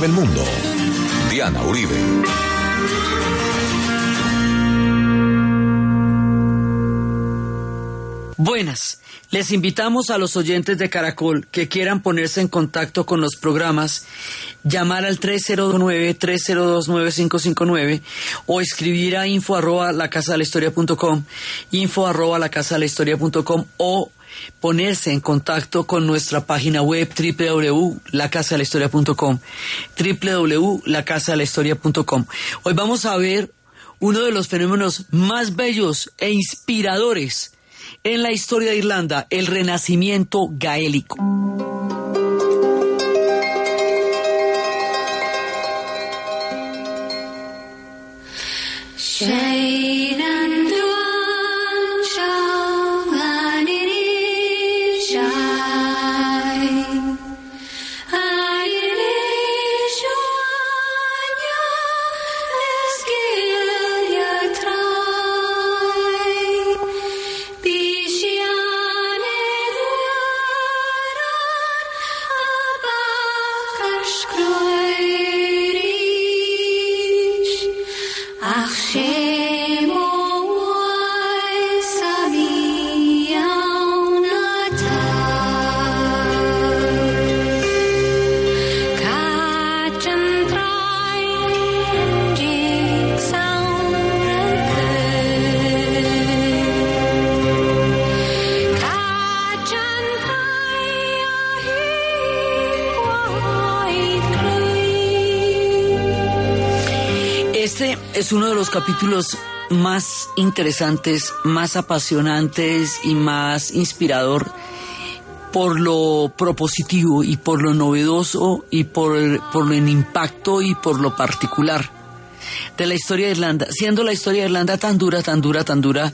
del mundo. Diana Uribe. Buenas. Les invitamos a los oyentes de Caracol que quieran ponerse en contacto con los programas, llamar al 309-302-9559 o escribir a info arroba la casa de la historia info arroba la casa de la historia o ponerse en contacto con nuestra página web www.lacasadelahistoria.com Hoy vamos a ver uno de los fenómenos más bellos e inspiradores en la historia de Irlanda, el renacimiento gaélico. Es uno de los capítulos más interesantes, más apasionantes y más inspirador por lo propositivo y por lo novedoso y por, por el impacto y por lo particular de la historia de Irlanda, siendo la historia de Irlanda tan dura, tan dura, tan dura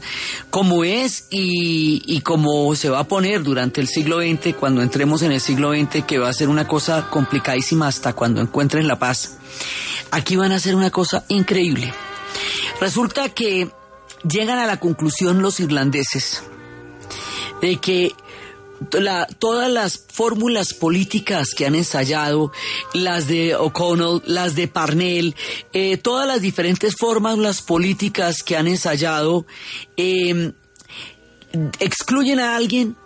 como es y, y como se va a poner durante el siglo XX, cuando entremos en el siglo XX, que va a ser una cosa complicadísima hasta cuando encuentren la paz. Aquí van a hacer una cosa increíble. Resulta que llegan a la conclusión los irlandeses de que todas las fórmulas políticas que han ensayado, las de O'Connell, las de Parnell, eh, todas las diferentes fórmulas políticas que han ensayado, em, excluyen a alguien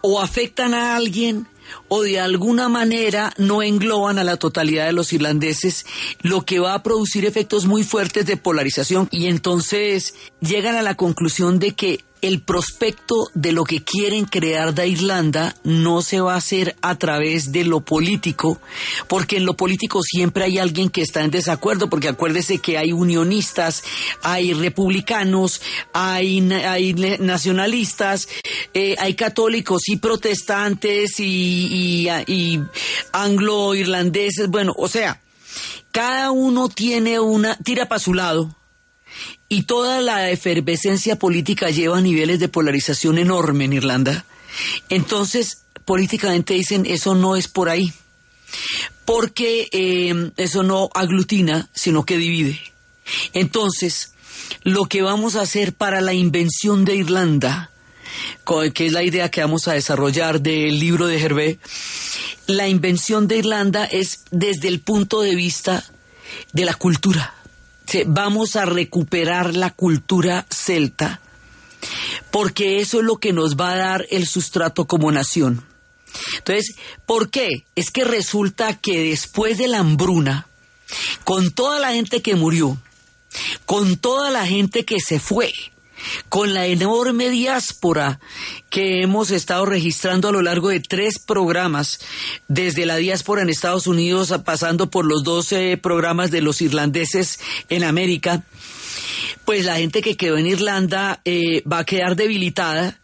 o afectan a alguien o de alguna manera no engloban a la totalidad de los irlandeses, lo que va a producir efectos muy fuertes de polarización. Y entonces llegan a la conclusión de que el prospecto de lo que quieren crear de Irlanda no se va a hacer a través de lo político, porque en lo político siempre hay alguien que está en desacuerdo, porque acuérdese que hay unionistas, hay republicanos, hay, nacionalistas, eh, hay católicos y protestantes y, y anglo-irlandeses, bueno, o sea, cada uno tiene una, tira para su lado y toda la efervescencia política lleva a niveles de polarización enorme en Irlanda. Entonces, políticamente dicen, eso no es por ahí, porque eh, eso no aglutina, sino que divide. Entonces, lo que vamos a hacer para la invención de Irlanda, que es la idea que vamos a desarrollar del libro de Hervé, la invención de Irlanda es desde el punto de vista de la cultura vamos a recuperar la cultura celta, porque eso es lo que nos va a dar el sustrato como nación. Entonces, ¿por qué? Es que resulta que después de la hambruna, con toda la gente que murió, con toda la gente que se fue, con la enorme diáspora que hemos estado registrando a lo largo de tres programas, desde la diáspora en Estados Unidos, pasando por los 12 programas de los irlandeses en América, pues la gente que quedó en Irlanda eh, va a quedar debilitada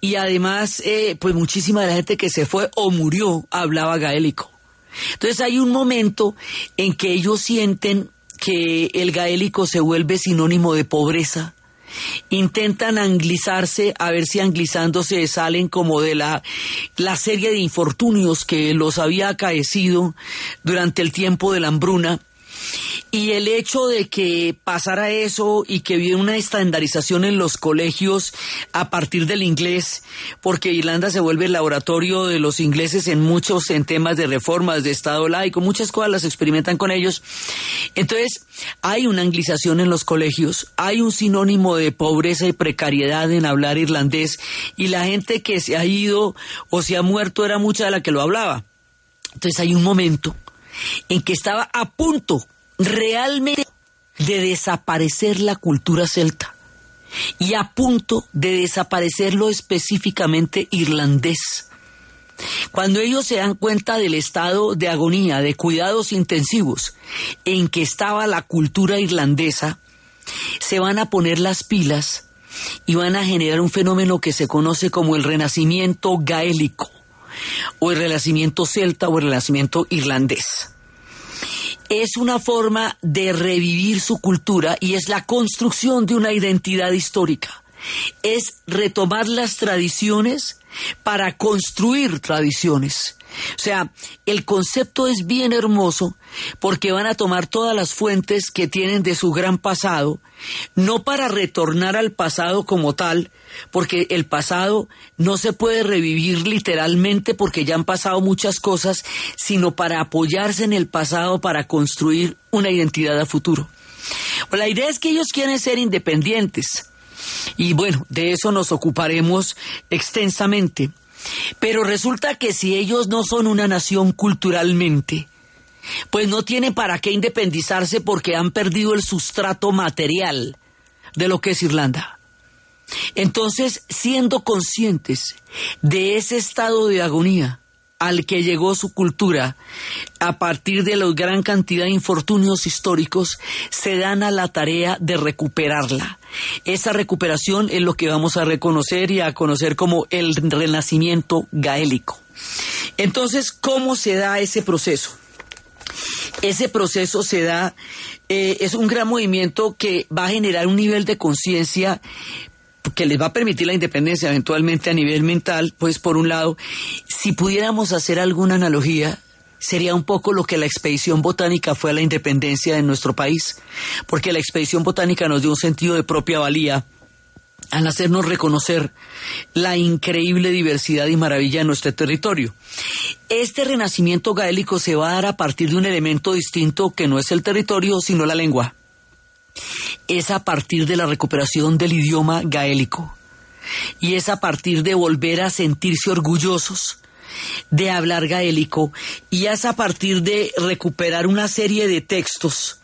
y además, eh, pues muchísima de la gente que se fue o murió hablaba gaélico. Entonces hay un momento en que ellos sienten que el gaélico se vuelve sinónimo de pobreza, intentan anglizarse, a ver si anglizándose salen como de la, la serie de infortunios que los había acaecido durante el tiempo de la hambruna. Y el hecho de que pasara eso y que hubiera una estandarización en los colegios a partir del inglés, porque Irlanda se vuelve el laboratorio de los ingleses en muchos en temas de reformas, de Estado laico, muchas cosas las experimentan con ellos. Entonces, hay una anglización en los colegios, hay un sinónimo de pobreza y precariedad en hablar irlandés, y la gente que se ha ido o se ha muerto era mucha de la que lo hablaba. Entonces hay un momento en que estaba a punto realmente de desaparecer la cultura celta y a punto de desaparecer lo específicamente irlandés. Cuando ellos se dan cuenta del estado de agonía, de cuidados intensivos en que estaba la cultura irlandesa, se van a poner las pilas y van a generar un fenómeno que se conoce como el renacimiento gaélico, o el renacimiento celta o el renacimiento irlandés es una forma de revivir su cultura y es la construcción de una identidad histórica. Es retomar las tradiciones para construir tradiciones. O sea, el concepto es bien hermoso porque van a tomar todas las fuentes que tienen de su gran pasado, no para retornar al pasado como tal, porque el pasado no se puede revivir literalmente porque ya han pasado muchas cosas, sino para apoyarse en el pasado para construir una identidad a futuro. la idea es que ellos quieren ser independientes. Y bueno, de eso nos ocuparemos extensamente. Pero resulta que si ellos no son una nación culturalmente, pues no tienen para qué independizarse porque han perdido el sustrato material de lo que es Irlanda. Entonces, siendo conscientes de ese estado de agonía al que llegó su cultura a partir de la gran cantidad de infortunios históricos, se dan a la tarea de recuperarla. Esa recuperación es lo que vamos a reconocer y a conocer como el renacimiento gaélico. Entonces, ¿cómo se da ese proceso? Ese proceso se da, eh, es un gran movimiento que va a generar un nivel de conciencia que les va a permitir la independencia eventualmente a nivel mental, pues por un lado, si pudiéramos hacer alguna analogía, sería un poco lo que la expedición botánica fue a la independencia de nuestro país, porque la expedición botánica nos dio un sentido de propia valía al hacernos reconocer la increíble diversidad y maravilla de nuestro territorio. Este renacimiento gaélico se va a dar a partir de un elemento distinto que no es el territorio, sino la lengua. Es a partir de la recuperación del idioma gaélico. Y es a partir de volver a sentirse orgullosos de hablar gaélico. Y es a partir de recuperar una serie de textos.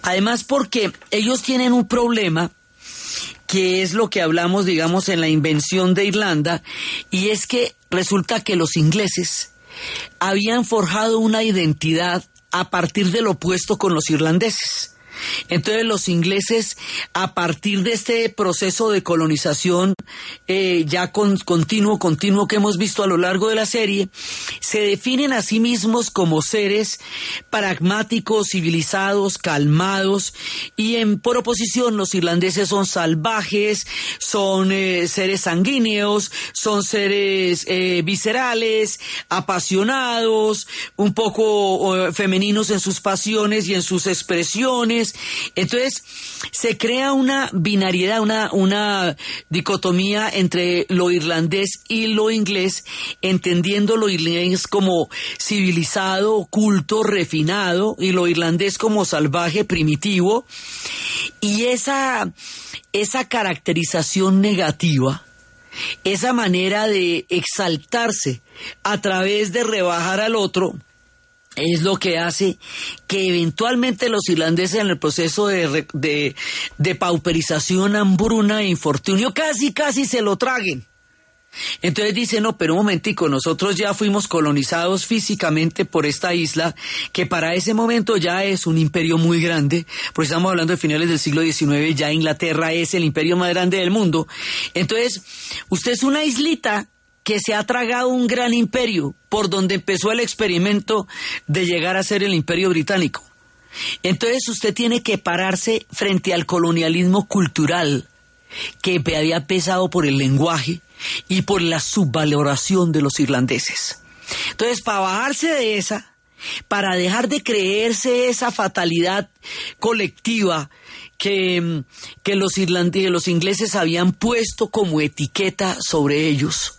Además porque ellos tienen un problema que es lo que hablamos, digamos, en la invención de Irlanda, y es que resulta que los ingleses habían forjado una identidad a partir del opuesto con los irlandeses. Entonces los ingleses, a partir de este proceso de colonización eh, ya con, continuo, continuo que hemos visto a lo largo de la serie, se definen a sí mismos como seres pragmáticos, civilizados, calmados, y en por oposición los irlandeses son salvajes, son eh, seres sanguíneos, son seres eh, viscerales, apasionados, un poco femeninos en sus pasiones y en sus expresiones, entonces, se crea una binariedad, una, una dicotomía entre lo irlandés y lo inglés, entendiendo lo irlandés como civilizado, culto, refinado, y lo irlandés como salvaje, primitivo. Y esa, esa caracterización negativa, esa manera de exaltarse a través de rebajar al otro, es lo que hace que eventualmente los irlandeses en el proceso de, de, pauperización, hambruna e infortunio casi, casi se lo traguen. Entonces dice, no, pero un momentico, nosotros ya fuimos colonizados físicamente por esta isla, que para ese momento ya es un imperio muy grande, porque estamos hablando de finales del siglo XIX, ya Inglaterra es el imperio más grande del mundo. Entonces, usted es una islita que se ha tragado un gran imperio por donde empezó el experimento de llegar a ser el imperio británico. Entonces usted tiene que pararse frente al colonialismo cultural que había pesado por el lenguaje y por la subvaloración de los irlandeses. Entonces, para bajarse de esa, para dejar de creerse esa fatalidad colectiva que, que los, irlandeses, los ingleses habían puesto como etiqueta sobre ellos.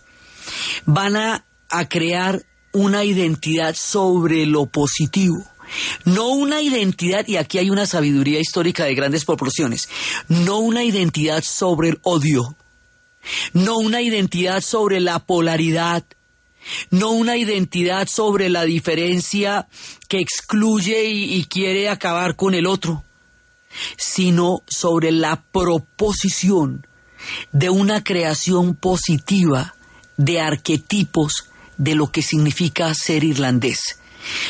Van a, a crear una identidad sobre lo positivo. No una identidad, y aquí hay una sabiduría histórica de grandes proporciones, no una identidad sobre el odio, no una identidad sobre la polaridad, no una identidad sobre la diferencia que excluye y, quiere acabar con el otro, sino sobre la proposición de una creación positiva de arquetipos de lo que significa ser irlandés.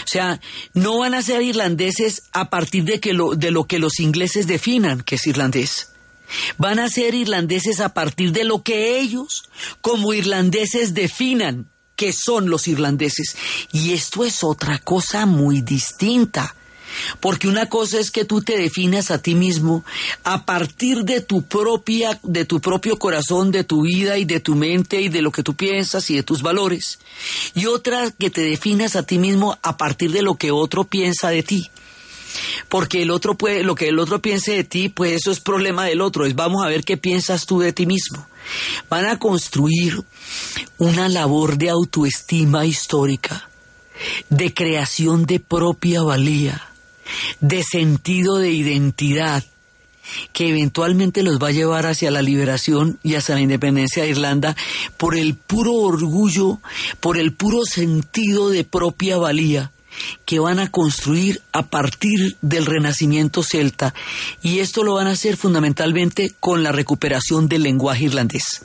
O sea, no van a ser irlandeses a partir de, que lo, de lo que los ingleses definan que es irlandés. Van a ser irlandeses a partir de lo que ellos como irlandeses definan que son los irlandeses. Y esto es otra cosa muy distinta. Porque una cosa es que tú te definas a ti mismo a partir de tu propia, de tu propio corazón, de tu vida y de tu mente y de lo que tú piensas y de tus valores. Y otra que te definas a ti mismo a partir de lo que otro piensa de ti. Porque el otro puede, lo que el otro piense de ti, pues eso es problema del otro. Es vamos a ver qué piensas tú de ti mismo. Van a construir una labor de autoestima histórica, de creación de propia valía, de sentido de identidad, que eventualmente los va a llevar hacia la liberación y hacia la independencia de Irlanda por el puro orgullo, por el puro sentido de propia valía que van a construir a partir del renacimiento celta y esto lo van a hacer fundamentalmente con la recuperación del lenguaje irlandés.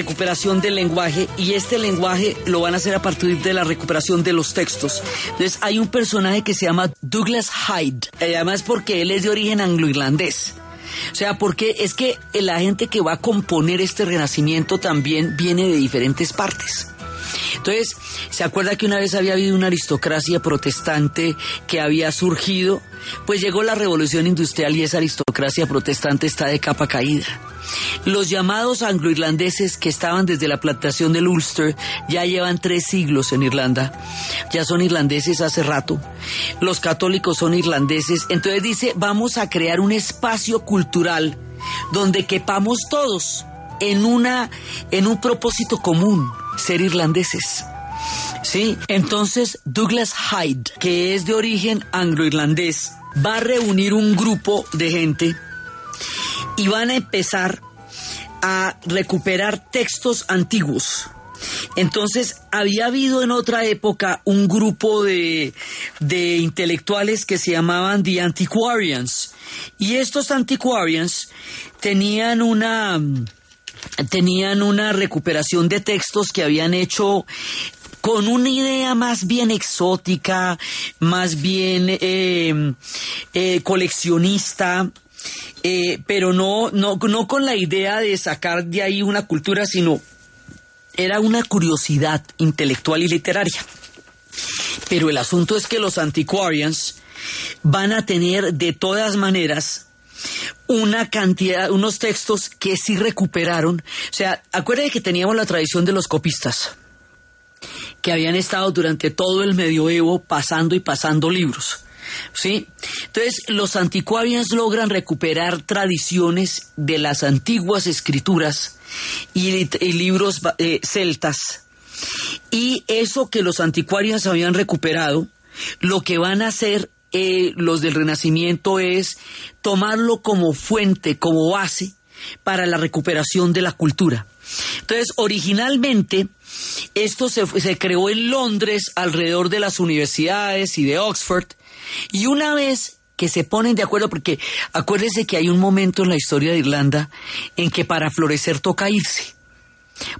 Recuperación del lenguaje y este lenguaje lo van a hacer a partir de la recuperación de los textos. Entonces hay un personaje que se llama Douglas Hyde, además porque él es de origen anglo-irlandés. O sea, porque es que la gente que va a componer este renacimiento también viene de diferentes partes. Entonces, ¿se acuerda que una vez había habido una aristocracia protestante que había surgido? Pues llegó la revolución industrial y esa aristocracia protestante está de capa caída. Los llamados anglo-irlandeses que estaban desde la plantación del Ulster ya llevan tres siglos en Irlanda. Ya son irlandeses hace rato. Los católicos son irlandeses. Entonces dice, vamos a crear un espacio cultural donde quepamos todos en una en un propósito común, ser irlandeses. Sí, entonces Douglas Hyde, que es de origen anglo-irlandés, va a reunir un grupo de gente y van a empezar a recuperar textos antiguos. Entonces, había habido en otra época un grupo de, de, intelectuales que se llamaban The Antiquarians. Y estos Antiquarians tenían una, tenían una recuperación de textos que habían hecho con una idea más bien exótica, más bien eh, eh, coleccionista, eh, pero no, no, no con la idea de sacar de ahí una cultura, sino era una curiosidad intelectual y literaria. Pero el asunto es que los antiquarians van a tener de todas maneras una cantidad, unos textos que sí recuperaron. O sea, acuérdense que teníamos la tradición de los copistas, que habían estado durante todo el medioevo pasando y pasando libros. ¿sí? Entonces, los anticuarians logran recuperar tradiciones de las antiguas escrituras y, libros eh, celtas. Y eso que los anticuarians habían recuperado, lo que van a hacer eh, los del Renacimiento es tomarlo como fuente, como base para la recuperación de la cultura. Entonces, originalmente, esto se, se, creó en Londres alrededor de las universidades y de Oxford, y una vez que se ponen de acuerdo, porque acuérdense que hay un momento en la historia de Irlanda en que para florecer toca irse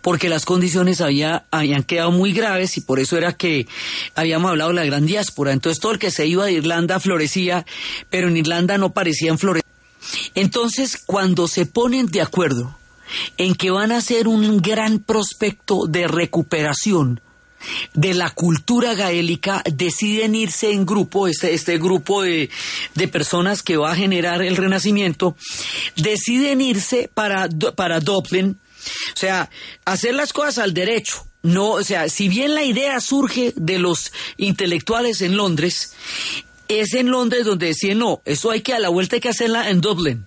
porque las condiciones había, habían quedado muy graves y por eso era que habíamos hablado de la gran diáspora. Entonces todo el que se iba de Irlanda florecía, pero en Irlanda no parecían florecer. Entonces cuando se ponen de acuerdo en que van a hacer un gran prospecto de recuperación, de la cultura gaélica deciden irse en grupo, este, este grupo de, de, personas que va a generar el renacimiento, deciden irse para, para Dublin, o sea, hacer las cosas al derecho. No, o sea, si bien la idea surge de los intelectuales en Londres, es en Londres donde decían, no, eso hay que a la vuelta hay que hacerla en Dublín,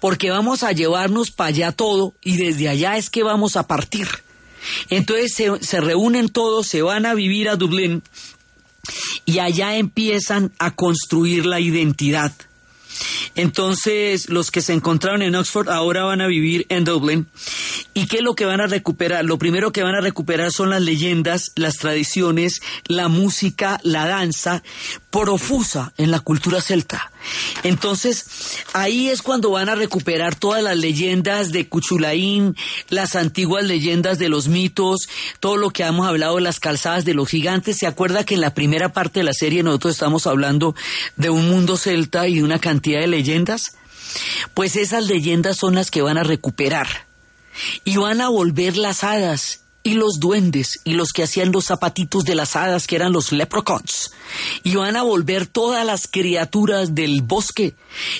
porque vamos a llevarnos para allá todo y desde allá es que vamos a partir. Entonces se, se reúnen todos, se van a vivir a Dublín y allá empiezan a construir la identidad entonces, los que se encontraron en Oxford ahora van a vivir en Dublín. ¿Y qué es lo que van a recuperar? Lo primero que van a recuperar son las leyendas, las tradiciones, la música, la danza, profusa en la cultura celta. Entonces, ahí es cuando van a recuperar todas las leyendas de Cuchulaín, las antiguas leyendas de los mitos, todo lo que hemos hablado de las calzadas de los gigantes. ¿Se acuerda que en la primera parte de la serie nosotros estamos hablando de un mundo celta y de una cantidad de leyendas? Pues esas leyendas son las que van a recuperar y van a volver las hadas y los duendes y los que hacían los zapatitos de las hadas que eran los leprechauns y van a volver todas las criaturas del bosque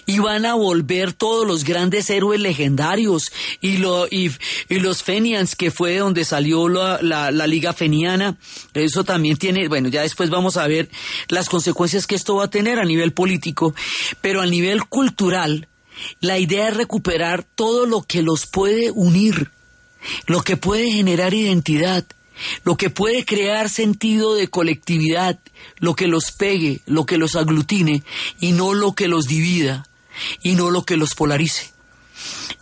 y van a volver todos los grandes héroes legendarios y, lo, y, los fenians que fue donde salió la, la, la, liga feniana. Eso también tiene bueno ya después vamos a ver las consecuencias que esto va a tener a nivel político pero a nivel cultural la idea es recuperar todo lo que los puede unir lo que puede generar identidad, lo que puede crear sentido de colectividad, lo que los pegue, lo que los aglutine y no lo que los divida y no lo que los polarice.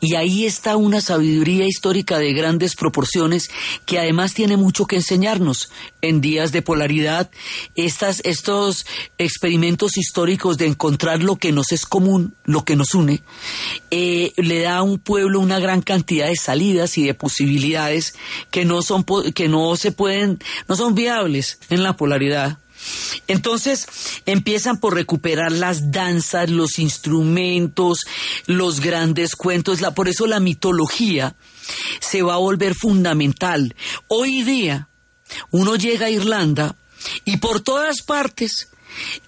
Y ahí está una sabiduría histórica de grandes proporciones que además tiene mucho que enseñarnos en días de polaridad. Estas, estos experimentos históricos de encontrar lo que nos es común, lo que nos une, eh, le da a un pueblo una gran cantidad de salidas y de posibilidades que no son que no se pueden, no son viables en la polaridad. Entonces empiezan por recuperar las danzas, los instrumentos, los grandes cuentos, la, por eso la mitología se va a volver fundamental. Hoy día uno llega a Irlanda y por todas partes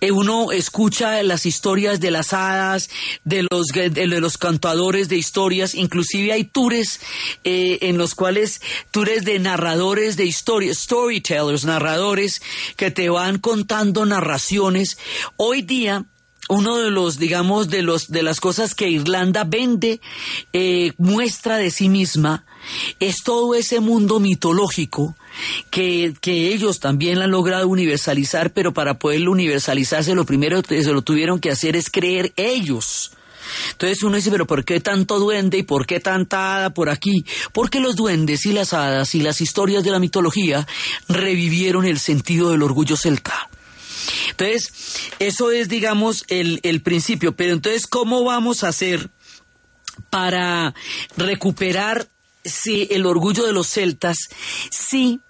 eh, uno escucha las historias de las hadas, de los, de los cantadores de historias, inclusive hay tours eh, en los cuales, tours de narradores de historias, storytellers, narradores que te van contando narraciones. Hoy día, uno de los, digamos, de los, de las cosas que Irlanda vende, eh, muestra de sí misma, es todo ese mundo mitológico que, que ellos también han logrado universalizar, pero para poderlo universalizarse lo primero que se lo tuvieron que hacer es creer ellos. Entonces uno dice, pero ¿por qué tanto duende y por qué tanta hada por aquí? Porque los duendes y las hadas y las historias de la mitología revivieron el sentido del orgullo celta. Entonces, eso es, digamos, el, el principio. Pero entonces, ¿cómo vamos a hacer para recuperar si el orgullo de los celtas, sí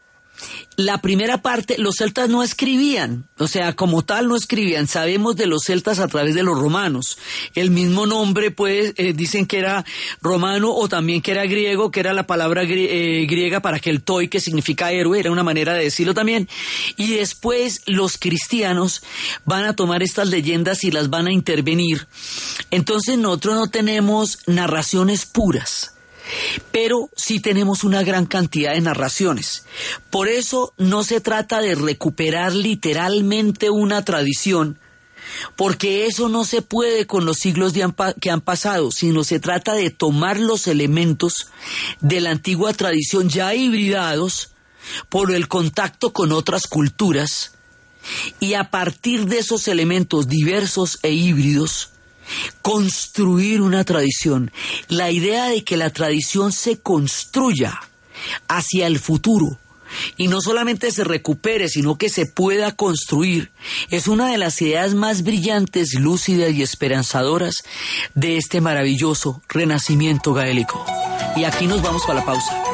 la primera parte, los celtas no escribían, o sea, como tal no escribían. Sabemos de los celtas a través de los romanos. El mismo nombre, pues, eh, dicen que era romano o también que era griego, que era la palabra eh, griega para que el toy, que significa héroe, era una manera de decirlo también. Y después los cristianos van a tomar estas leyendas y las van a intervenir. Entonces nosotros no tenemos narraciones puras pero sí tenemos una gran cantidad de narraciones. Por eso no se trata de recuperar literalmente una tradición, porque eso no se puede con los siglos que han pasado, sino se trata de tomar los elementos de la antigua tradición ya hibridados por el contacto con otras culturas y a partir de esos elementos diversos e híbridos, construir una tradición. La idea de que la tradición se construya hacia el futuro y no solamente se recupere, sino que se pueda construir, es una de las ideas más brillantes, lúcidas y esperanzadoras de este maravilloso renacimiento gaélico. Y aquí nos vamos para la pausa.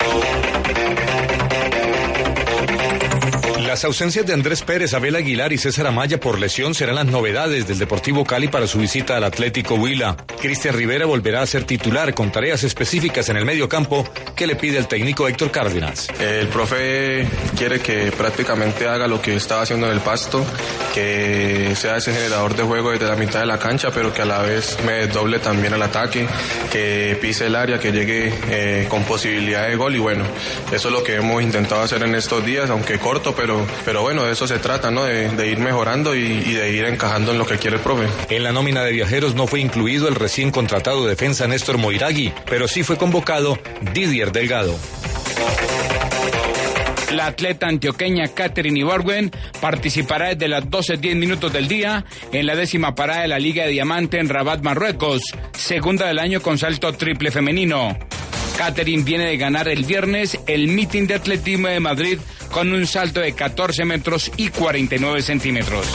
Thank you. Las ausencias de Andrés Pérez, Abel Aguilar y César Amaya por lesión serán las novedades del Deportivo Cali para su visita al Atlético Huila. Cristian Rivera volverá a ser titular con tareas específicas en el medio campo que le pide el técnico Héctor Cárdenas. El profe quiere que prácticamente haga lo que estaba haciendo en el pasto, que sea ese generador de juego desde la mitad de la cancha, pero que a la vez me doble también al ataque, que pise el área, que llegue eh, con posibilidad de gol y bueno, eso es lo que hemos intentado hacer en estos días, aunque corto, pero pero, bueno, de eso se trata, ¿no? De, ir mejorando y, y, de ir encajando en lo que quiere el profe. En la nómina de viajeros no fue incluido el recién contratado defensa Néstor Moiragui, pero sí fue convocado Didier Delgado. La atleta antioqueña Catherine Iborguen participará desde las 12.10 minutos del día en la décima parada de la Liga de Diamante en Rabat, Marruecos, segunda del año con salto triple femenino. Catherine viene de ganar el viernes el meeting de atletismo de Madrid con un salto de 14 metros y 49 centímetros.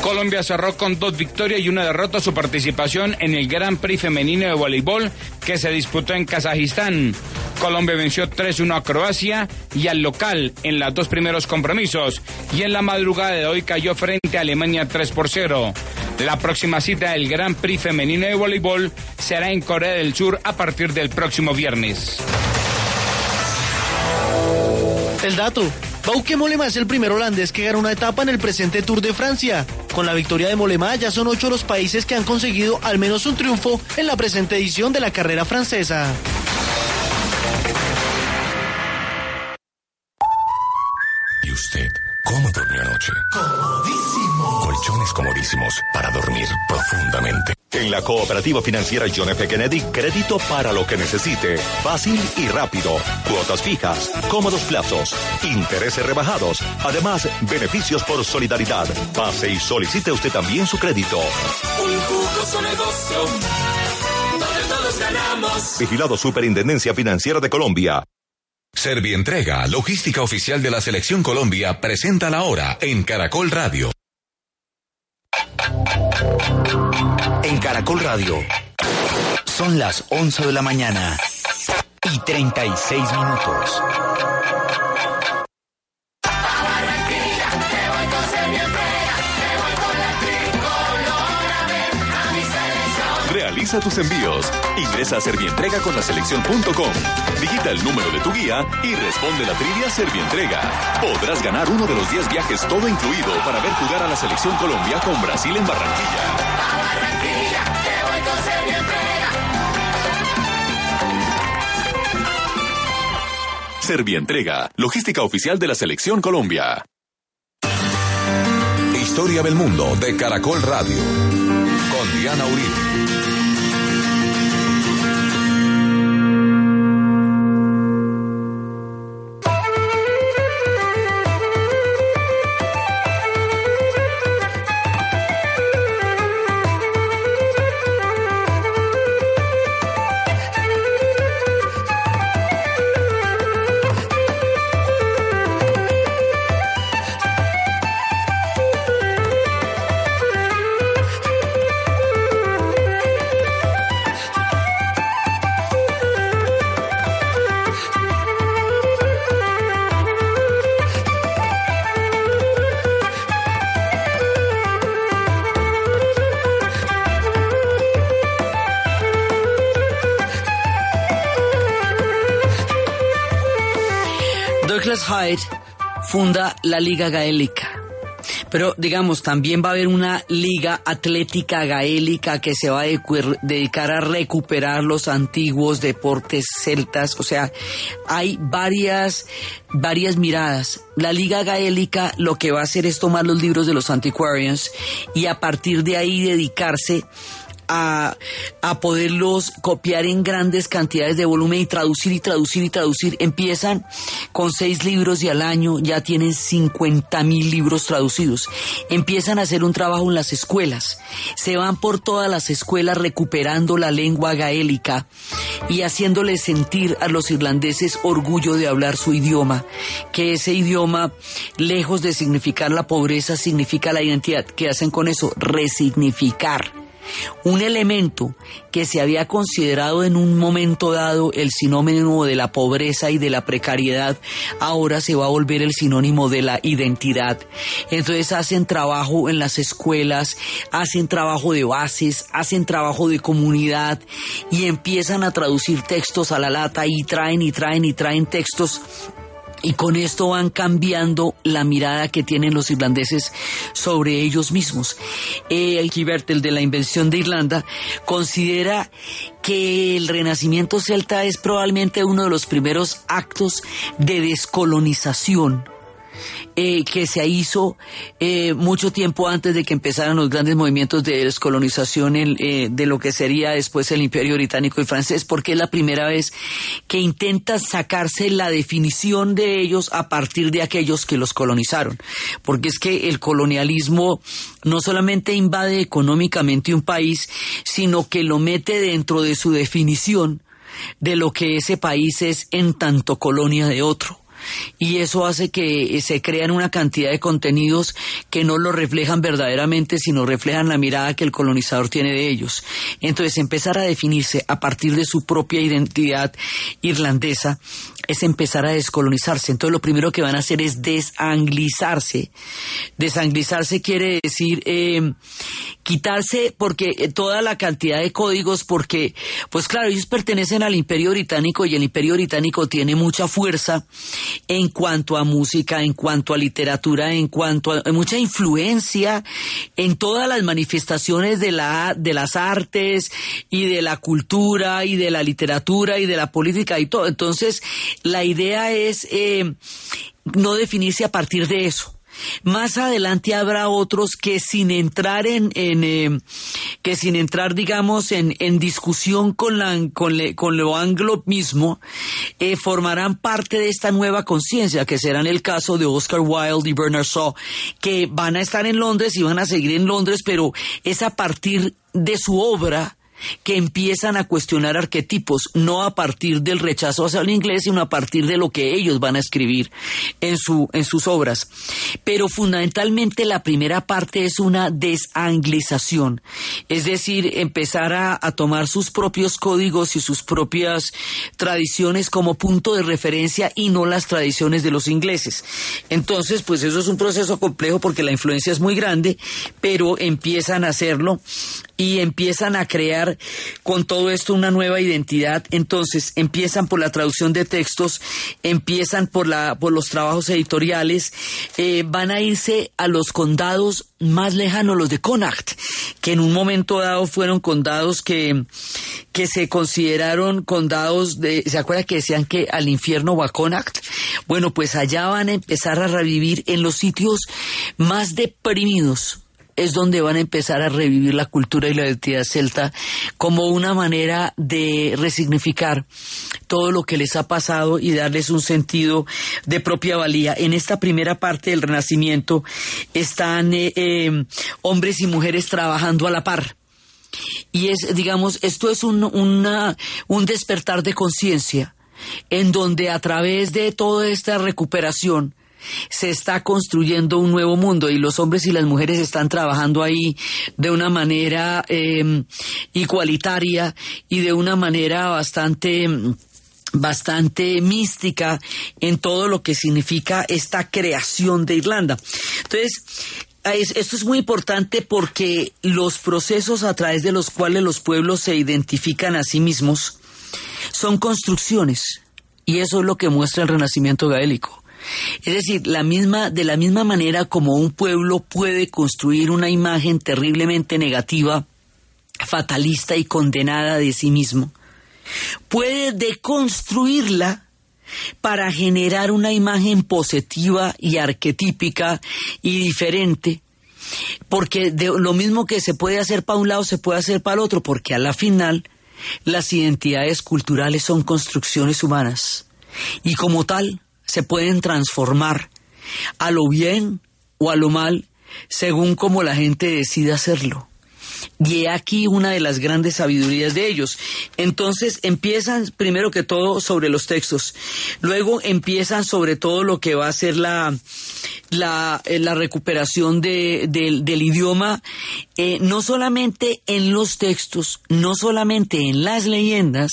Colombia cerró con dos victorias y una derrota su participación en el Gran Prix femenino de voleibol que se disputó en Kazajistán. Colombia venció 3-1 a Croacia y al local en los dos primeros compromisos y en la madrugada de hoy cayó frente a Alemania 3 por 0. La próxima cita del Gran Prix femenino de voleibol será en Corea del Sur a partir del próximo viernes. El dato. Bauke Molema es el primer holandés que gana una etapa en el presente Tour de Francia. Con la victoria de Molema ya son ocho los países que han conseguido al menos un triunfo en la presente edición de la carrera francesa. Comodísimos para dormir profundamente. En la cooperativa financiera John F. Kennedy, crédito para lo que necesite. Fácil y rápido. Cuotas fijas, cómodos plazos, intereses rebajados. Además, beneficios por solidaridad. Pase y solicite usted también su crédito. Un jugoso negocio donde todos ganamos. Vigilado Superintendencia Financiera de Colombia. Servientrega, logística oficial de la Selección Colombia, presenta la hora en Caracol Radio. En Caracol Radio. Son las 11 de la mañana y 36 minutos. Realiza tus envíos. Ingresa a Servientrega con la selección.com. Digita el número de tu guía y responde la trivia Servientrega. Podrás ganar uno de los 10 viajes todo incluido para ver jugar a la selección Colombia con Brasil en Barranquilla. Servientrega, logística oficial de la selección Colombia. Historia del mundo de Caracol Radio. Con Diana Uribe. Funda la Liga Gaélica. Pero digamos, también va a haber una liga atlética gaélica que se va a dedicar a recuperar los antiguos deportes celtas. O sea, hay varias, varias miradas. La liga gaélica lo que va a hacer es tomar los libros de los antiquarians y a partir de ahí dedicarse a, poderlos copiar en grandes cantidades de volumen y traducir y traducir y traducir. Empiezan con seis libros y al año ya tienen 50 mil libros traducidos. Empiezan a hacer un trabajo en las escuelas. Se van por todas las escuelas recuperando la lengua gaélica y haciéndoles sentir a los irlandeses orgullo de hablar su idioma, que ese idioma, lejos de significar la pobreza, significa la identidad. ¿Qué hacen con eso? Resignificar un elemento que se había considerado en un momento dado el sinónimo de la pobreza y de la precariedad, ahora se va a volver el sinónimo de la identidad. Entonces hacen trabajo en las escuelas, hacen trabajo de bases, hacen trabajo de comunidad y empiezan a traducir textos a la lata y traen y traen y traen textos y con esto van cambiando la mirada que tienen los irlandeses sobre ellos mismos. Eh, Gilbert, el de la invención de Irlanda, considera que el renacimiento celta es probablemente uno de los primeros actos de descolonización eh, que se hizo eh, mucho tiempo antes de que empezaran los grandes movimientos de descolonización eh, de lo que sería después el imperio británico y francés, porque es la primera vez que intentan sacarse la definición de ellos a partir de aquellos que los colonizaron. Porque es que el colonialismo no solamente invade económicamente un país, sino que lo mete dentro de su definición de lo que ese país es en tanto colonia de otro y eso hace que se crean una cantidad de contenidos que no lo reflejan verdaderamente, sino reflejan la mirada que el colonizador tiene de ellos. Entonces, empezar a definirse a partir de su propia identidad irlandesa es empezar a descolonizarse. Entonces, lo primero que van a hacer es desanglizarse. Desanglizarse quiere decir eh, quitarse porque toda la cantidad de códigos, porque, pues claro, ellos pertenecen al Imperio Británico y el Imperio Británico tiene mucha fuerza en cuanto a música, en cuanto a literatura, en cuanto a mucha influencia en todas las manifestaciones de, la, de las artes y de la cultura y de la literatura y de la política y todo. Entonces, la idea es eh, no definirse a partir de eso. Más adelante habrá otros que sin entrar en, en eh, que sin entrar, digamos, en, en discusión con, la, con, le, con lo anglo mismo, eh, formarán parte de esta nueva conciencia, que será en el caso de Oscar Wilde y Bernard Shaw, que van a estar en Londres y van a seguir en Londres, pero es a partir de su obra que empiezan a cuestionar arquetipos, no a partir del rechazo hacia el inglés, sino a partir de lo que ellos van a escribir en, su, en sus obras. Pero fundamentalmente la primera parte es una desanglización, es decir, empezar a, a tomar sus propios códigos y sus propias tradiciones como punto de referencia y no las tradiciones de los ingleses. Entonces, pues eso es un proceso complejo porque la influencia es muy grande, pero empiezan a hacerlo y empiezan a crear con todo esto una nueva identidad. Entonces empiezan por la traducción de textos, empiezan por, la, por los trabajos editoriales, eh, van a irse a los condados más lejanos, los de Connacht, que en un momento dado fueron condados que, que se consideraron condados de, ¿se acuerda que decían que al infierno va Connacht? Bueno, pues allá van a empezar a revivir en los sitios más deprimidos es donde van a empezar a revivir la cultura y la identidad celta como una manera de resignificar todo lo que les ha pasado y darles un sentido de propia valía. En esta primera parte del Renacimiento están eh, eh, hombres y mujeres trabajando a la par. Y es, digamos, esto es un, un despertar de conciencia en donde a través de toda esta recuperación se está construyendo un nuevo mundo y los hombres y las mujeres están trabajando ahí de una manera eh, igualitaria y de una manera bastante bastante mística en todo lo que significa esta creación de Irlanda. Entonces, esto es muy importante porque los procesos a través de los cuales los pueblos se identifican a sí mismos son construcciones y eso es lo que muestra el renacimiento gaélico. Es decir, la misma, de la misma manera como un pueblo puede construir una imagen terriblemente negativa, fatalista y condenada de sí mismo, puede deconstruirla para generar una imagen positiva y arquetípica y diferente, porque de lo mismo que se puede hacer para un lado se puede hacer para el otro, porque a la final las identidades culturales son construcciones humanas. Y como tal se pueden transformar a lo bien o a lo mal según como la gente decida hacerlo. Y he aquí una de las grandes sabidurías de ellos. Entonces empiezan primero que todo sobre los textos, luego empiezan sobre todo lo que va a ser la, la, eh, recuperación del idioma, eh, no solamente en los textos, no solamente en las leyendas,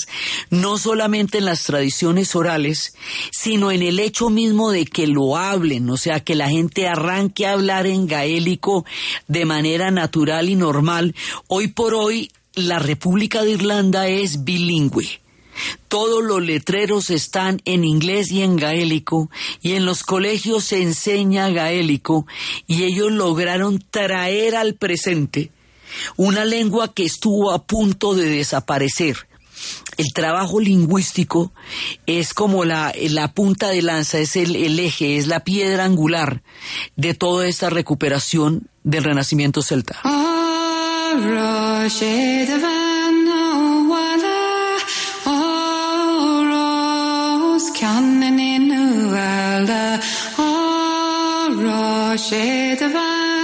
no solamente en las tradiciones orales, sino en el hecho mismo de que lo hablen, o sea, que la gente arranque a hablar en gaélico de manera natural y normal. Hoy por hoy, la República de Irlanda es bilingüe. Todos los letreros están en inglés y en gaélico, y en los colegios se enseña gaélico, y ellos lograron traer al presente una lengua que estuvo a punto de desaparecer. El trabajo lingüístico es como la, punta de lanza, es el, el eje, es la piedra angular de toda esta recuperación del renacimiento celta. ceanan inú eile árá sé a bhain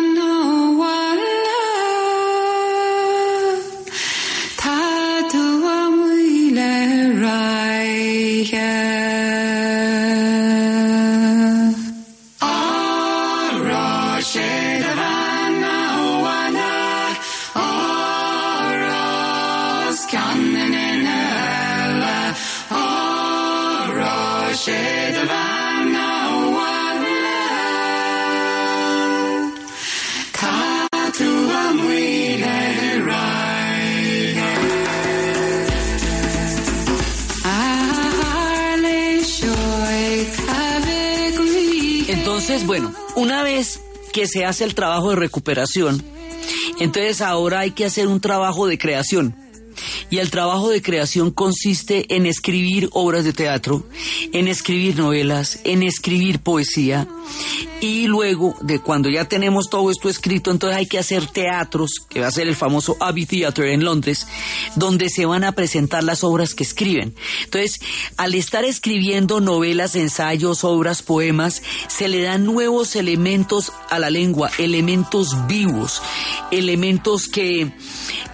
que se hace el trabajo de recuperación, entonces ahora hay que hacer un trabajo de creación. Y el trabajo de creación consiste en escribir obras de teatro, en escribir novelas, en escribir poesía. Y luego, de cuando ya tenemos todo esto escrito, entonces hay que hacer teatros, que va a ser el famoso Abbey Theatre en Londres, donde se van a presentar las obras que escriben. Entonces, al estar escribiendo novelas, ensayos, obras, poemas, se le dan nuevos elementos a la lengua, elementos vivos, elementos que,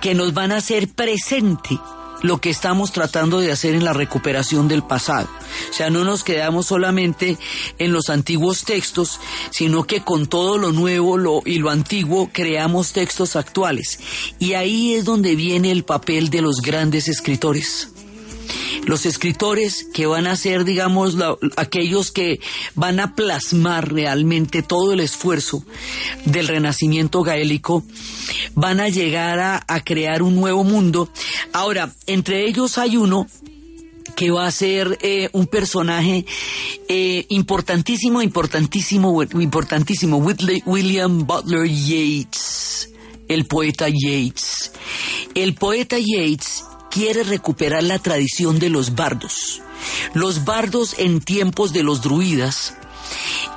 que nos van a hacer presentes lo que estamos tratando de hacer en la recuperación del pasado. O sea, no nos quedamos solamente en los antiguos textos, sino que con todo lo nuevo lo, y lo antiguo creamos textos actuales. Y ahí es donde viene el papel de los grandes escritores. Los escritores que van a ser, digamos, aquellos que van a plasmar realmente todo el esfuerzo del renacimiento gaélico, van a llegar a, crear un nuevo mundo. Ahora, entre ellos hay uno que va a ser eh, un personaje eh, importantísimo, importantísimo, importantísimo, William Butler Yeats, el poeta Yeats. El poeta Yeats quiere recuperar la tradición de los bardos. Los bardos en tiempos de los druidas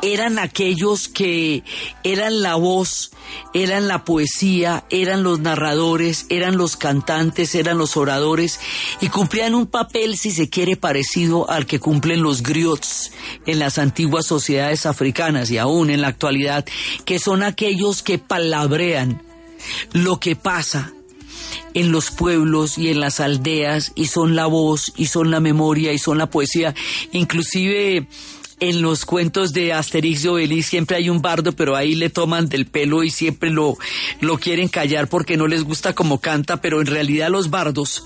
eran aquellos que eran la voz, eran la poesía, eran los narradores, eran los cantantes, eran los oradores y cumplían un papel, si se quiere, parecido al que cumplen los griots en las antiguas sociedades africanas y aún en la actualidad, que son aquellos que palabrean lo que pasa en los pueblos y en las aldeas y son la voz y son la memoria y son la poesía. Inclusive en los cuentos de Asterix y Obelix siempre hay un bardo, pero ahí le toman del pelo y siempre lo, lo quieren callar porque no les gusta como canta, pero en realidad los bardos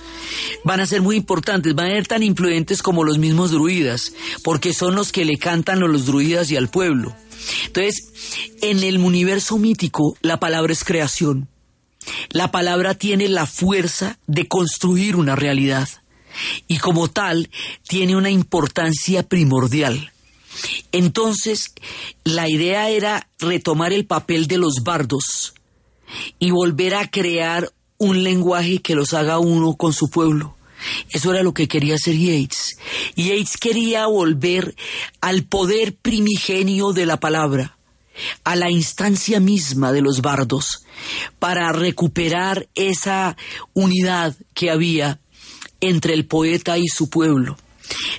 van a ser muy importantes, van a ser tan influyentes como los mismos druidas, porque son los que le cantan a los druidas y al pueblo. Entonces, en el universo mítico, la palabra es creación. La palabra tiene la fuerza de construir una realidad y como tal tiene una importancia primordial. Entonces, la idea era retomar el papel de los bardos y volver a crear un lenguaje que los haga uno con su pueblo. Eso era lo que quería hacer Yates. Yates quería volver al poder primigenio de la palabra, a la instancia misma de los bardos, para recuperar esa unidad que había entre el poeta y su pueblo.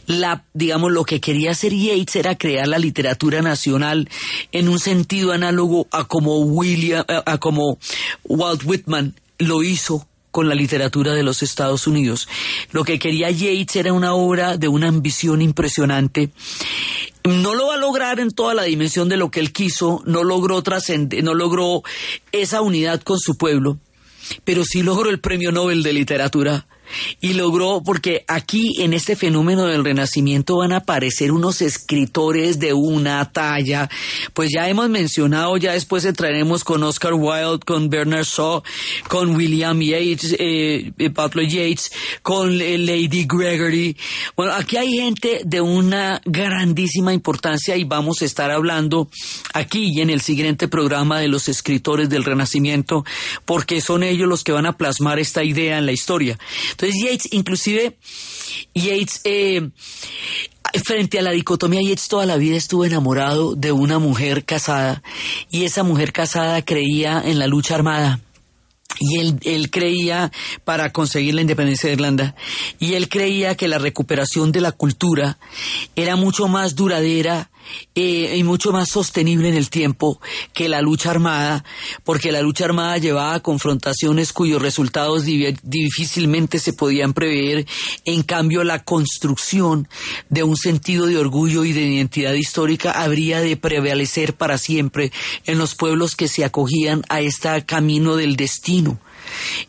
La, digamos, lo que quería hacer Yates era crear la literatura nacional en un sentido análogo a como William, a como Walt Whitman lo hizo con la literatura de los Estados Unidos. Lo que quería Yates era una obra de una ambición impresionante. No lo va a lograr en toda la dimensión de lo que él quiso, no logró trascender, no logró esa unidad con su pueblo, pero sí logró el premio Nobel de literatura y logró, porque aquí en este fenómeno del renacimiento van a aparecer unos escritores de una talla, pues ya hemos mencionado, ya después entraremos con Oscar Wilde, con Bernard Shaw, con William Yates, eh, eh Butler Yates, con eh, Lady Gregory. Bueno, aquí hay gente de una grandísima importancia y vamos a estar hablando aquí y en el siguiente programa de los escritores del renacimiento, porque son ellos los que van a plasmar esta idea en la historia. Entonces Yates, inclusive, Yates, eh, frente a la dicotomía, Yates toda la vida estuvo enamorado de una mujer casada y esa mujer casada creía en la lucha armada. Y él, él, creía para conseguir la independencia de Irlanda, y él creía que la recuperación de la cultura era mucho más duradera eh, y mucho más sostenible en el tiempo que la lucha armada, porque la lucha armada llevaba a confrontaciones cuyos resultados difícilmente se podían prever. En cambio, la construcción de un sentido de orgullo y de identidad histórica habría de prevalecer para siempre en los pueblos que se acogían a este camino del destino.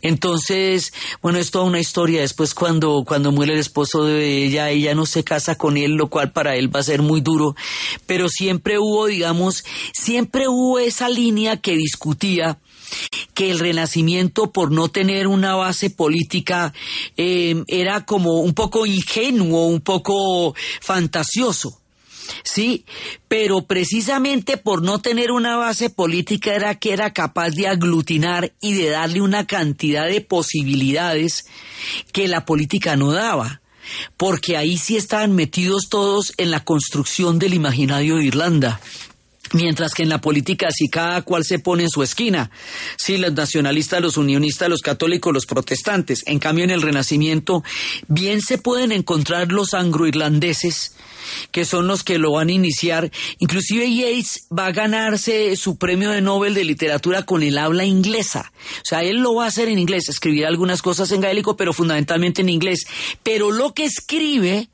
Entonces, bueno, es toda una historia. Después cuando, cuando muere el esposo de ella, ella no se casa con él, lo cual para él va a ser muy duro. Pero siempre hubo, digamos, siempre hubo esa línea que discutía que el renacimiento por no tener una base política eh, era como un poco ingenuo, un poco fantasioso. Sí, pero precisamente por no tener una base política era que era capaz de aglutinar y de darle una cantidad de posibilidades que la política no daba porque ahí sí estaban metidos todos en la construcción del imaginario de Irlanda. Mientras que en la política si cada cual se pone en su esquina, sí, los nacionalistas, los unionistas, los católicos, los protestantes. En cambio, en el Renacimiento, bien se pueden encontrar los anglo-irlandeses, que son los que lo van a iniciar. Inclusive Yates va a ganarse su premio de Nobel de literatura con el habla inglesa. O sea, él lo va a hacer en inglés, escribirá algunas cosas en gaélico, pero fundamentalmente en inglés. Pero lo que escribe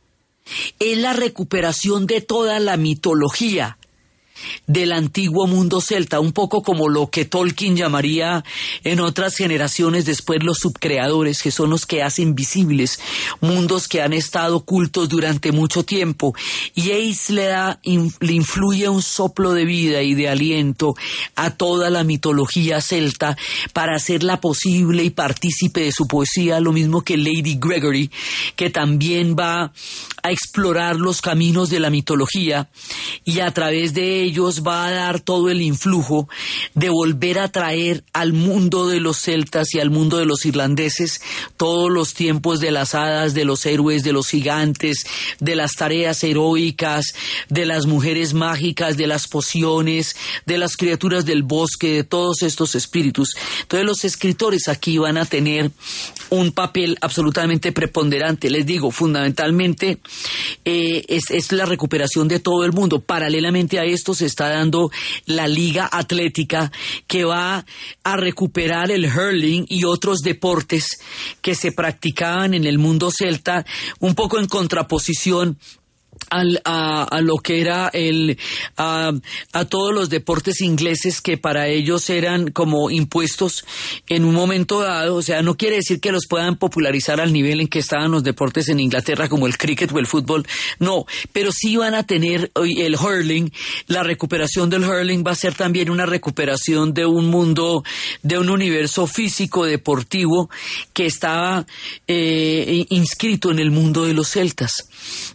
es la recuperación de toda la mitología del antiguo mundo celta, un poco como lo que Tolkien llamaría en otras generaciones después los subcreadores, que son los que hacen visibles mundos que han estado ocultos durante mucho tiempo. Y Ace le, da, le influye un soplo de vida y de aliento a toda la mitología celta para hacerla posible y partícipe de su poesía, lo mismo que Lady Gregory, que también va a explorar los caminos de la mitología y a través de ellos va a dar todo el influjo de volver a traer al mundo de los celtas y al mundo de los irlandeses todos los tiempos de las hadas, de los héroes, de los gigantes, de las tareas heroicas, de las mujeres mágicas, de las pociones, de las criaturas del bosque, de todos estos espíritus. Entonces los escritores aquí van a tener un papel absolutamente preponderante. Les digo, fundamentalmente eh, es, es la recuperación de todo el mundo. Paralelamente a esto se está dando la Liga Atlética que va a recuperar el hurling y otros deportes que se practicaban en el mundo celta, un poco en contraposición al, a, a, lo que era el a, a, todos los deportes ingleses que para ellos eran como impuestos en un momento dado, o sea, no quiere decir que los puedan popularizar al nivel en que estaban los deportes en Inglaterra como el cricket o el fútbol, no, pero sí van a tener el hurling, la recuperación del hurling va a ser también una recuperación de un mundo, de un universo físico deportivo que estaba eh, inscrito en el mundo de los celtas.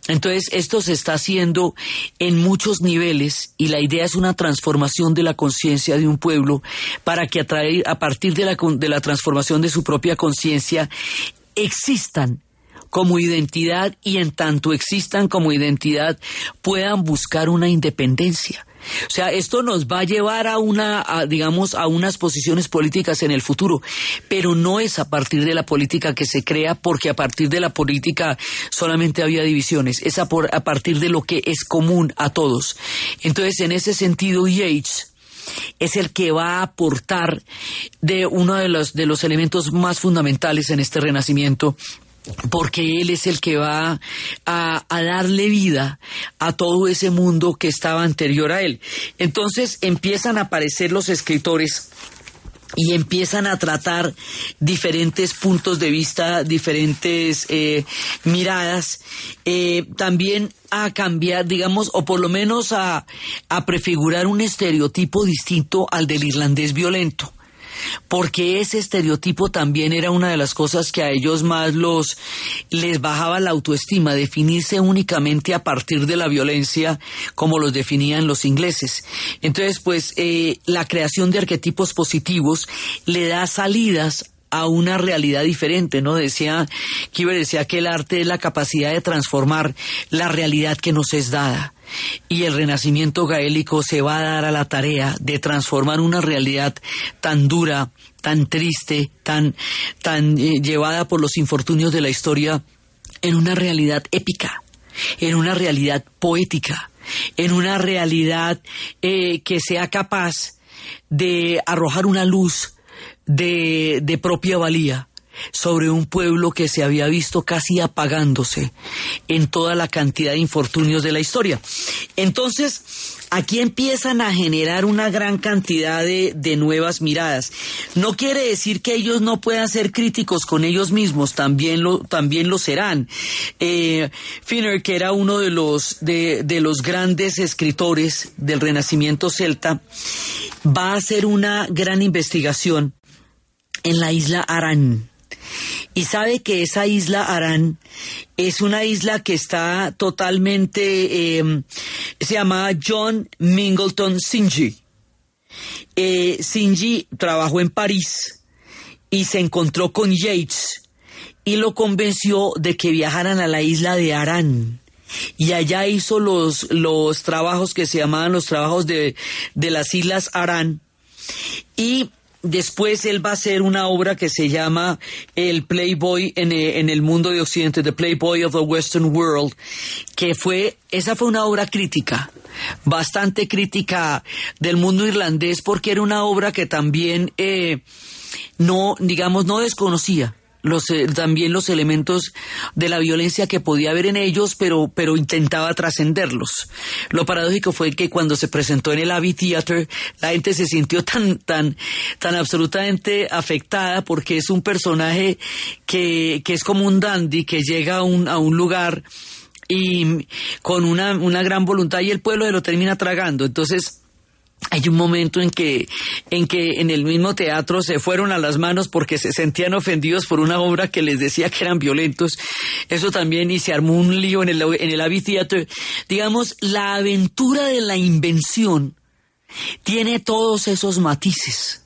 Entonces, esto se está haciendo en muchos niveles y la idea es una transformación de la conciencia de un pueblo para que a, a partir de la, de la transformación de su propia conciencia existan como identidad y en tanto existan como identidad puedan buscar una independencia. O sea, esto nos va a llevar a una, digamos, a unas posiciones políticas en el futuro, pero no es a partir de la política que se crea, porque a partir de la política solamente había divisiones, es a, por, a partir de lo que es común a todos. Entonces, en ese sentido, Yates es el que va a aportar de uno de los, de los elementos más fundamentales en este renacimiento porque Él es el que va a, a, darle vida a todo ese mundo que estaba anterior a Él. Entonces empiezan a aparecer los escritores y empiezan a tratar diferentes puntos de vista, diferentes eh, miradas, eh, también a cambiar, digamos, o por lo menos a, a prefigurar un estereotipo distinto al del irlandés violento porque ese estereotipo también era una de las cosas que a ellos más los les bajaba la autoestima, definirse únicamente a partir de la violencia como los definían los ingleses. Entonces, pues eh, la creación de arquetipos positivos le da salidas a una realidad diferente, ¿no? Decía, Kiber decía que el arte es la capacidad de transformar la realidad que nos es dada y el renacimiento gaélico se va a dar a la tarea de transformar una realidad tan dura, tan triste, tan, tan eh, llevada por los infortunios de la historia en una realidad épica, en una realidad poética, en una realidad eh, que sea capaz de arrojar una luz de, de propia valía sobre un pueblo que se había visto casi apagándose en toda la cantidad de infortunios de la historia. Entonces, aquí empiezan a generar una gran cantidad de, de, nuevas miradas. No quiere decir que ellos no puedan ser críticos con ellos mismos, también lo, también lo serán. Eh, Finner, que era uno de los, de, de los grandes escritores del Renacimiento celta, va a hacer una gran investigación en la isla Arán y sabe que esa isla Arán es una isla que está totalmente, eh, se llama John Mingleton Sinji. Eh, Sinji trabajó en París y se encontró con Yates y lo convenció de que viajaran a la isla de Arán. Y allá hizo los, los trabajos que se llamaban los trabajos de, de las Islas Arán. Y Después él va a hacer una obra que se llama El Playboy en, eh, en, el mundo de Occidente, The Playboy of the Western World, que fue, esa fue una obra crítica, bastante crítica del mundo irlandés, porque era una obra que también eh, no, digamos, no desconocía los, eh, también los elementos de la violencia que podía haber en ellos, pero, pero intentaba trascenderlos. Lo paradójico fue que cuando se presentó en el Abbey Theater, la gente se sintió tan, tan, tan absolutamente afectada porque es un personaje que, que es como un dandy que llega a un, a un lugar y con una, una gran voluntad y el pueblo se lo termina tragando. Entonces, hay un momento en que, en que en el mismo teatro se fueron a las manos porque se sentían ofendidos por una obra que les decía que eran violentos. Eso también, y se armó un lío en el, en el Abbey. Digamos, la aventura de la invención tiene todos esos matices.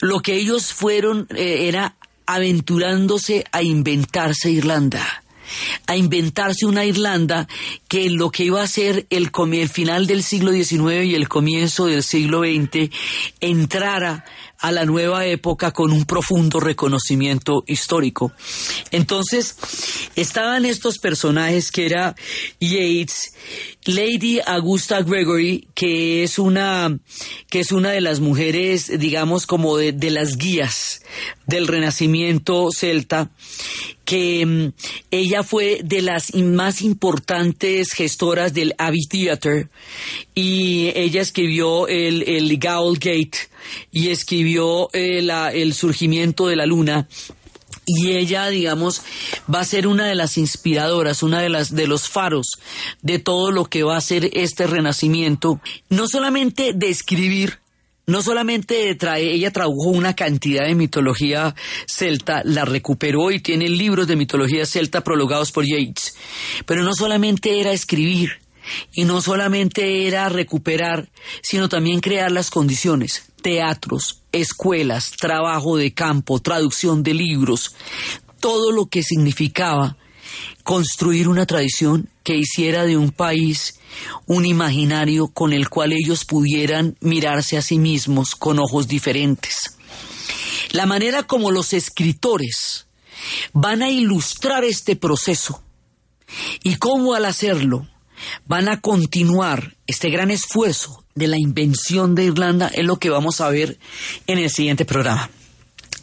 Lo que ellos fueron eh, era aventurándose a inventarse Irlanda a inventarse una Irlanda que lo que iba a ser el, el final del siglo XIX y el comienzo del siglo XX entrara a la nueva época con un profundo reconocimiento histórico. Entonces, estaban estos personajes que era Yates, Lady Augusta Gregory, que es una, que es una de las mujeres, digamos, como de, de las guías del renacimiento celta, que mm, ella fue de las más importantes gestoras del Abbey Theatre y ella escribió el, el Gaul Gate y escribió eh, el surgimiento de la luna. Y ella, digamos, va a ser una de las inspiradoras, una de las de los faros de todo lo que va a ser este renacimiento, no solamente de escribir no solamente trae, ella tradujo una cantidad de mitología celta, la recuperó y tiene libros de mitología celta prologados por Yates, pero no solamente era escribir y no solamente era recuperar, sino también crear las condiciones, teatros, escuelas, trabajo de campo, traducción de libros, todo lo que significaba construir una tradición que hiciera de un país un imaginario con el cual ellos pudieran mirarse a sí mismos con ojos diferentes. La manera como los escritores van a ilustrar este proceso y cómo al hacerlo van a continuar este gran esfuerzo de la invención de Irlanda es lo que vamos a ver en el siguiente programa.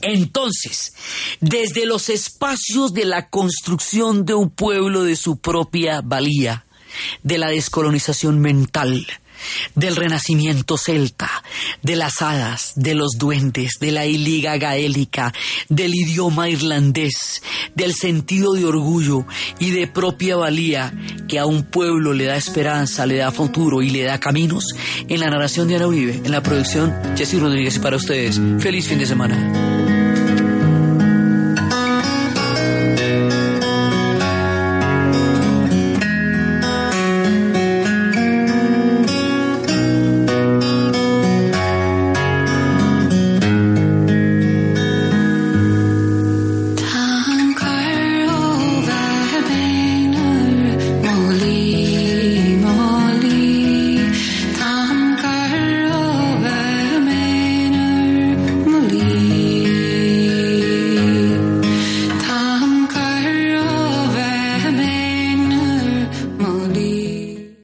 Entonces, desde los espacios de la construcción de un pueblo de su propia valía, de la descolonización mental, del renacimiento celta, de las hadas, de los duendes, de la iliga gaélica, del idioma irlandés, del sentido de orgullo y de propia valía que a un pueblo le da esperanza, le da futuro y le da caminos, en la narración de Ana Uribe, en la producción Jessy Rodríguez para ustedes, feliz fin de semana.